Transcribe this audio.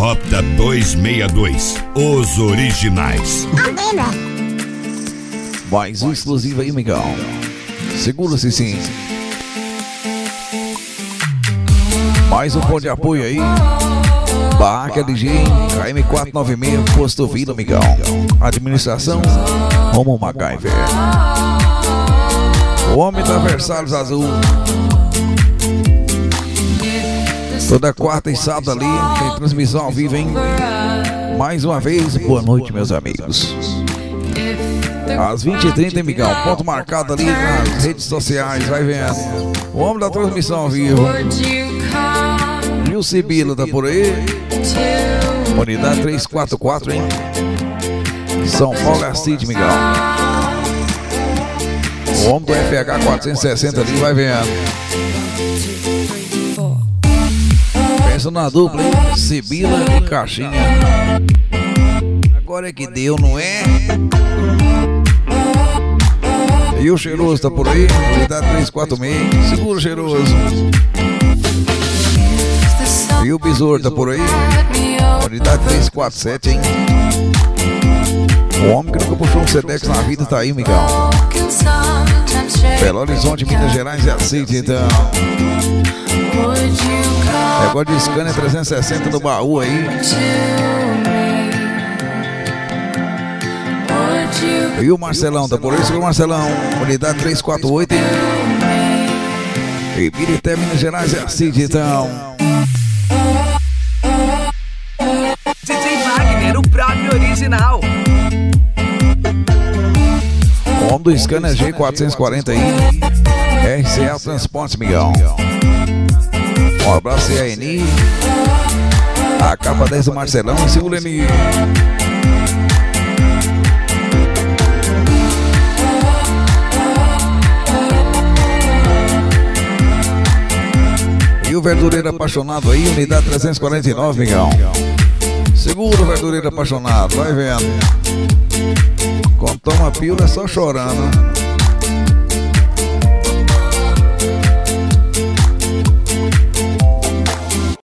Rota 262, os originais. Mais um exclusivo aí, Miguel. Segura-se sim. Mais um ponto de apoio aí. Barraca LG, KM496, Posto Vila, Miguel. Administração, Romo MacGyver. O homem da Versalhes Azul. Toda quarta e sábado ali tem transmissão ao vivo, hein? Mais uma vez, boa noite, meus amigos. Às 20h30, Miguel. Ponto marcado ali nas redes sociais, vai vendo. O homem da transmissão ao vivo. E o Sibila tá por aí. Unidade 344, hein? São Paulo é Cid, Miguel. O homem do FH 460 ali, vai vendo. Pensa na dupla, hein? Sibila e Caixinha. Agora é que deu, não é? E o cheiroso tá por aí, unidade 346. Segura o cheiroso. E o besouro tá por aí, unidade 347, hein? O homem que nunca puxou um Sedex na vida tá aí, Miguel. Belo Horizonte, Minas Gerais é aceito, então. Negócio de scanner 360 do baú aí. E o Marcelão, tá por isso o Marcelão, unidade 348. Hein? E Pirité, Minas Gerais é assim, então. DJ Wagner, o próprio original. O homem do scanner G440 aí. RCA Transportes, Miguel. Um abraço aí Eni. A capa 10 do Marcelão. Segura Eni. E o verdureiro apaixonado aí, unidade 349, Miguel. Segura o verdureiro apaixonado, vai vendo. Quando toma pílula é só chorando.